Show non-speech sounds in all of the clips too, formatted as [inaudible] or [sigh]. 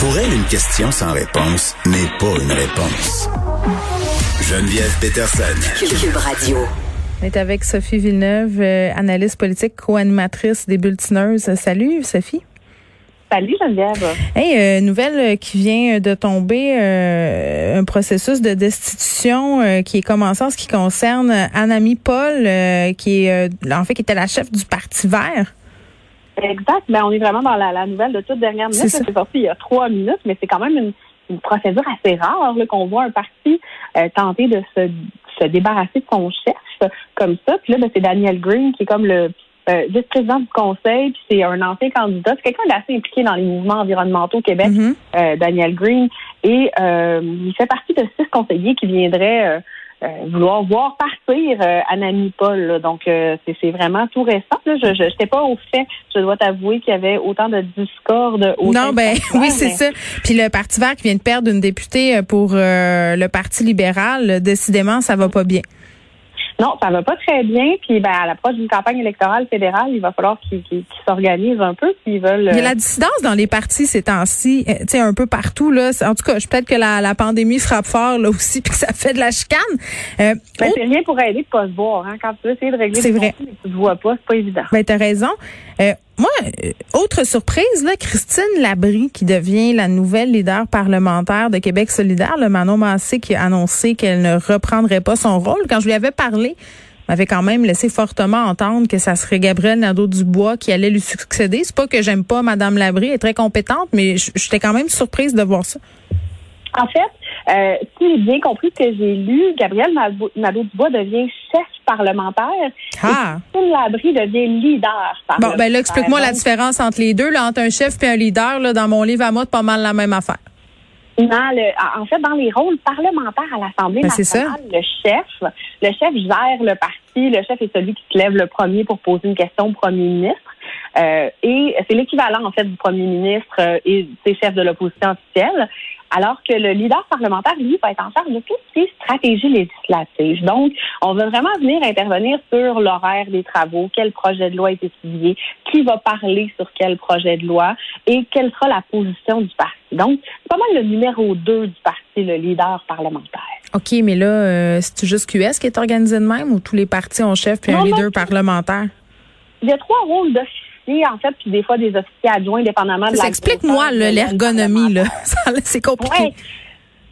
Pour elle, une question sans réponse n'est pas une réponse. Geneviève Peterson. Cube Radio. On est avec Sophie Villeneuve, euh, analyste politique, co-animatrice des Bulletineuses. Salut, Sophie. Salut Geneviève. Hey, euh, nouvelle qui vient de tomber, euh, un processus de destitution euh, qui est commencé en ce qui concerne Anami Paul, euh, qui est en fait qui était la chef du Parti Vert. Exact. Ben, on est vraiment dans la, la nouvelle de toute dernière minute. C'est sorti il y a trois minutes, mais c'est quand même une, une procédure assez rare qu'on voit un parti euh, tenter de se, se débarrasser de son chef comme ça. Puis là, ben, c'est Daniel Green qui est comme le euh, vice-président du conseil, puis c'est un ancien candidat. C'est quelqu'un d'assez impliqué dans les mouvements environnementaux au Québec, Mhm. euh, Daniel Green. Et euh, il fait partie de six conseillers qui viendraient euh, euh, vouloir voir partir euh, Anami Paul. là. Donc, euh, c'est vraiment tout récent. Là. Je n'étais pas au fait, je dois t'avouer qu'il y avait autant de discorde. Non, ben [laughs] oui, c'est ça. Puis le Parti Vert qui vient de perdre une députée euh, pour euh, le Parti libéral, euh, décidément, ça va pas bien. Non, ça va pas très bien. Puis ben, à l'approche d'une campagne électorale fédérale, il va falloir qu'ils s'organisent un peu s'ils veulent. Il y a euh, la dissidence dans les partis ces temps-ci, euh, tu sais, un peu partout. Là. En tout cas, je- peut-être que la, la pandémie frappe fort là aussi, [laughs] puis que ça fait de la chicane. Euh, ben, autre- c'est rien pour aider de pas se voir. Hein. Quand tu veux essayer de régler C'est des vrai. conflits, mais tu te vois pas, c'est pas évident. Ben, t'as raison. Euh, moi, euh, autre surprise, là, Christine Labrie, qui devient la nouvelle leader parlementaire de Québec solidaire, le Manon Massé qui a annoncé qu'elle ne reprendrait pas son rôle. Quand je lui avais parlé, m'avait quand même laissé fortement entendre que ça serait Gabriel Nadeau-Dubois qui allait lui succéder. C'est pas que j'aime pas Madame Labrie, elle est très compétente, mais j'étais quand même surprise de voir ça. En fait, euh, si j'ai bien compris ce que j'ai lu, Gabriel Nadeau- Nadeau-Dubois devient chef parlementaire. Ah! Christine Labrie devient leader Bon, ben là, explique-moi la différence entre les deux, là, entre un chef et un leader. Là, dans mon livre à moi, c'est pas mal la même affaire. Dans le, en fait, dans les rôles parlementaires à l'Assemblée Ben, nationale, le chef, le chef gère le parti. Le chef est celui qui se lève le premier pour poser une question au premier ministre. Euh, et c'est l'équivalent, en fait, du premier ministre euh, et des chefs de l'opposition officielle. Alors que le leader parlementaire, lui, va être en charge de toutes ces stratégies législatives. Donc, on va vraiment venir intervenir sur l'horaire des travaux, quel projet de loi est étudié, qui va parler sur quel projet de loi et quelle sera la position du parti. Donc, c'est pas mal le numéro 2 du parti, le leader parlementaire. OK, mais là, euh, c'est juste QS qui est organisé de même ou tous les partis ont chef puis un non. leader parlementaire? Il y a trois rôles d'officiers, en fait, puis des fois des officiers adjoints, dépendamment de la [laughs] Ça Explique-moi là, de l'ergonomie, là. C'est compliqué. Ouais.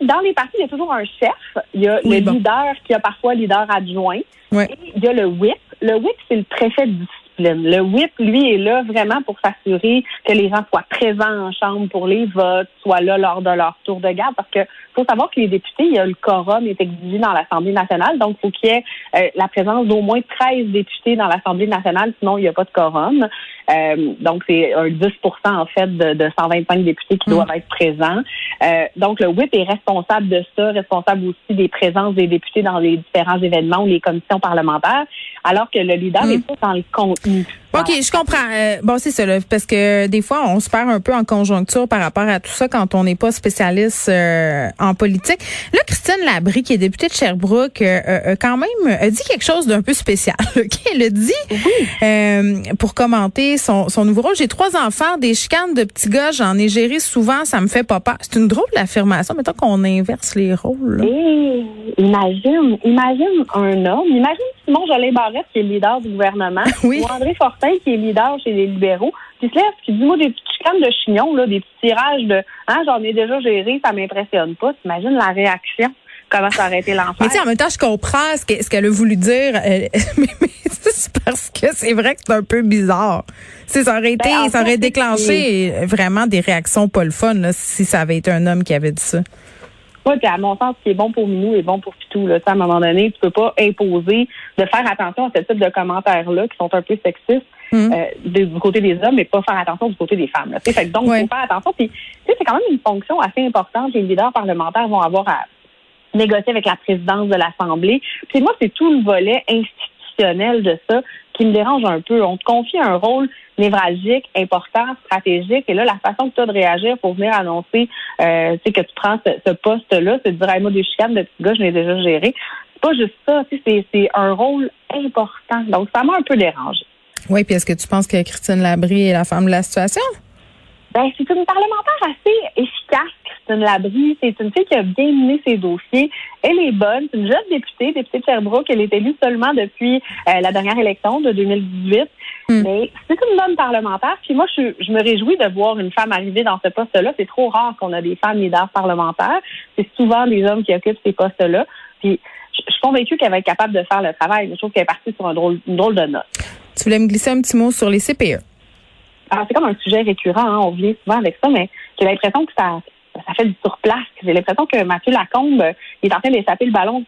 Dans les partis, il y a toujours un chef. Il y a Oui, le bon. leader qui a parfois leader adjoint. Ouais. Et il y a le whip. Le whip, c'est le préfet de discipline. Le whip, lui, est là vraiment pour s'assurer que les gens soient présents en chambre pour les votes, soient là lors de leur tour de garde. Parce que faut savoir que les députés, il y a le quorum est exigé dans l'Assemblée nationale. Donc, il faut qu'il y ait euh, la présence d'au moins 13 députés dans l'Assemblée nationale, sinon il n'y a pas de quorum. Euh, donc, c'est un 10% en fait de, de 125 députés qui Mm. doivent être présents. Euh, donc, le whip est responsable de ça, responsable aussi des présences des députés dans les différents événements ou les commissions parlementaires, alors que le leader Mm. n'est pas dans le contenu. niet. OK, je comprends. Euh, bon, c'est ça, là, parce que des fois, on se perd un peu en conjoncture par rapport à tout ça quand on n'est pas spécialiste euh, en politique. Là, Christine Labrie, qui est députée de Sherbrooke, euh, euh, quand même, a dit quelque chose d'un peu spécial. [laughs] OK? Elle a dit, euh, pour commenter son, son nouveau rôle, j'ai trois enfants, des chicanes de petits gars, j'en ai géré souvent, ça me fait pas peur. C'est une drôle d'affirmation. Mettons qu'on inverse les rôles. là. Et imagine, imagine un homme, imagine Simon Jolin Barrette qui est leader du gouvernement, [laughs] Oui. ou André Fortin qui est leader chez les libéraux, qui se lève, qui dit moi des petites chicanes de chignon, là, des petits tirages de hein, j'en ai déjà géré, ça m'impressionne pas. T'imagines la réaction, comment ça aurait été l'enfer. Mais tu en même temps, je comprends ce que- ce qu'elle a voulu dire, euh, [laughs] mais, mais c'est parce que c'est vrai que c'est un peu bizarre. Ça aurait été, Ben, en ça aurait fait, déclenché vraiment des réactions pas le fun là, si ça avait été un homme qui avait dit ça. Oui, puis à mon sens, ce qui est bon pour Minou est bon pour Pitou. Là. À un moment donné, tu peux pas imposer de faire attention à ce type de commentaires-là qui sont un peu sexistes Mhm. euh, du du côté des hommes, mais pas faire attention du côté des femmes. Là. Tu sais, Fait que donc, il Ouais. faut faire attention. Puis, c'est quand même une fonction assez importante que les leaders parlementaires vont avoir à négocier avec la présidence de l'Assemblée. Puis moi, c'est tout le volet institutionnel de ça qui me dérange un peu. On te confie un rôle névralgique, important, stratégique, et là, la façon que tu as de réagir pour venir annoncer euh, que tu prends ce, ce poste-là, c'est de dire, hey, moi, des chicanes de petits gars, je l'ai déjà géré. C'est pas juste ça, c'est un rôle important. Donc, ça m'a un peu dérangé. Oui, puis est-ce que tu penses que Christine Labrie est la femme de la situation? Ben, c'est une parlementaire assez efficace, Christine Labrie. C'est une fille qui a bien mené ses dossiers. Elle est bonne. C'est une jeune députée, députée de Sherbrooke. Elle est élue seulement depuis euh, la dernière élection de 2018. Hmm. Mais c'est une bonne parlementaire. Puis moi, je, je, me réjouis de voir une femme arriver dans ce poste-là. C'est trop rare qu'on a des femmes leaders parlementaires. C'est souvent des hommes qui occupent ces postes-là. Puis je suis convaincue qu'elle va être capable de faire le travail. Je trouve qu'elle est partie sur un drôle, une drôle de note. Tu voulais me glisser un petit mot sur les CPE? Alors, c'est comme un sujet récurrent, hein, on vient souvent avec ça, mais j'ai l'impression que ça, ça fait du surplace. J'ai l'impression que Mathieu Lacombe il est en train d'échapper le ballon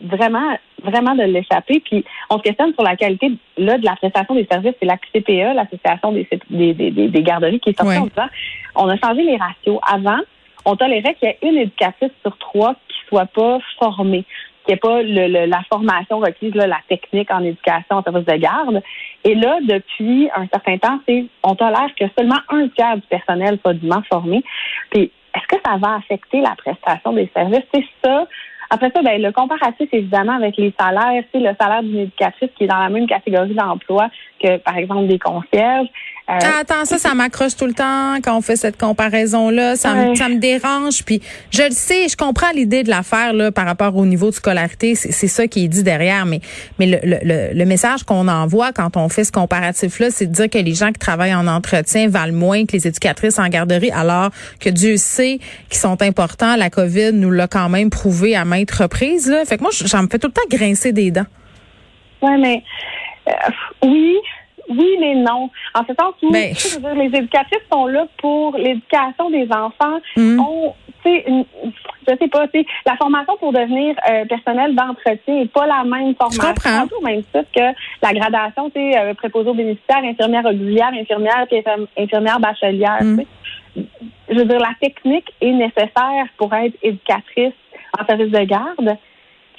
vraiment, vraiment de l'échapper. Puis on se questionne sur la qualité là, de la prestation des services. C'est la CPE, l'Association des, des, des, des, garderies, qui est sortie en disant on a changé les ratios. Avant, on tolérait qu'il y ait une éducatrice sur trois qui soit pas formée qu'il n'y ait pas le, la formation requise, là, la technique en éducation en service de garde. Et là, depuis un certain temps, c'est on tolère que seulement un tiers du personnel soit dûment formé. Puis, va affecter la prestation des services? C'est ça. Après ça, ben, le comparatif, évidemment, avec les salaires, c'est le salaire d'une éducatrice qui est dans la même catégorie d'emploi que, par exemple, des concierges. Euh, ah, attends, ça, ça m'accroche tout le temps quand on fait cette comparaison-là. Ça, me, ça me dérange. Puis je le sais, je comprends l'idée de l'affaire là par rapport au niveau de scolarité. C'est ça qui est dit derrière. Mais, mais le, le, le message qu'on envoie quand on fait ce comparatif-là, c'est de dire que les gens qui travaillent en entretien valent moins que les éducatrices en garderie, alors que Dieu sait qu'ils sont importants. La COVID nous l'a quand même prouvé à maintes reprises. Là. Fait que moi, j'en me fais tout le temps grincer des dents. Ouais, mais euh, oui, oui, mais non. En ce sens où ben, les éducatrices sont là pour l'éducation des enfants. Mm. On, une, je sais pas, la formation pour devenir euh, personnel d'entretien n'est pas la même formation. Je comprends. même titre que la gradation, tu sais, euh, préposé aux bénéficiaires, infirmière auxiliaire, infirmière, puis infirmière bachelière. Mm. Je veux dire, la technique est nécessaire pour être éducatrice en service de garde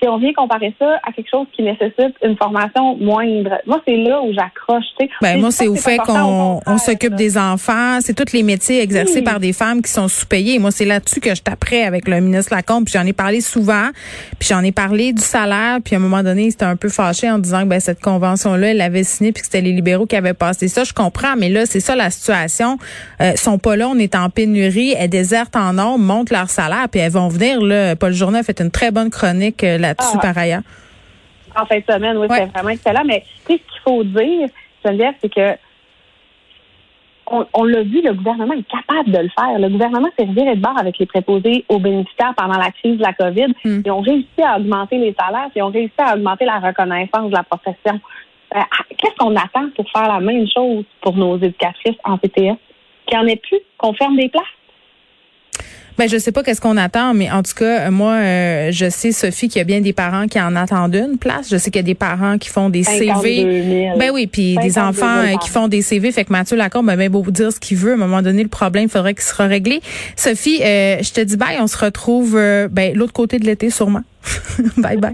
si on vient comparer ça à quelque chose qui nécessite une formation moindre, moi, c'est là où j'accroche. Ben, moi, c'est au fait qu'on on s'occupe des enfants. C'est tous les métiers exercés par des femmes qui sont sous-payées. Moi, c'est là-dessus que je taperais avec le ministre Lacombe. Puis j'en ai parlé souvent. Puis j'en ai parlé du salaire. Puis à un moment donné, il était un peu fâché en disant que ben, cette convention-là, elle l'avait signée puis que c'était les libéraux qui avaient passé ça. Je comprends, mais là, c'est ça la situation. Euh, sont pas là, on est en pénurie. Elles désertent en nombre, montent leur salaire, puis elles vont venir. Là, Paul Journet a fait une très bonne chronique euh, là-dessus ah. par ailleurs. En fin de semaine, oui, c'est vraiment excellent. Mais tu sais, ce qu'il faut dire, Geneviève, c'est que on, l'a vu, le gouvernement est capable de le faire. Le gouvernement s'est reviré de bord avec les préposés aux bénéficiaires pendant la crise de la COVID. Hmm. Ils ont réussi à augmenter les salaires, ils ont réussi à augmenter la reconnaissance de la profession. Euh, qu'est-ce qu'on attend pour faire la même chose pour nos éducatrices en CTS? Qu'il n'y en ait plus, qu'on ferme des places? Ben je sais pas qu'est-ce qu'on attend, mais en tout cas, moi, euh, je sais Sophie qu'il y a bien des parents qui en attendent une place. Je sais qu'il y a des parents qui font des CV. Ben oui, puis des enfants euh, qui font des CV. Fait que Mathieu Lacombe ben, bien beau vous dire ce qu'il veut. À un moment donné, le problème, il faudrait qu'il sera réglé. Sophie, euh, je te dis bye. On se retrouve ben l'autre côté de l'été sûrement. [laughs] bye bye.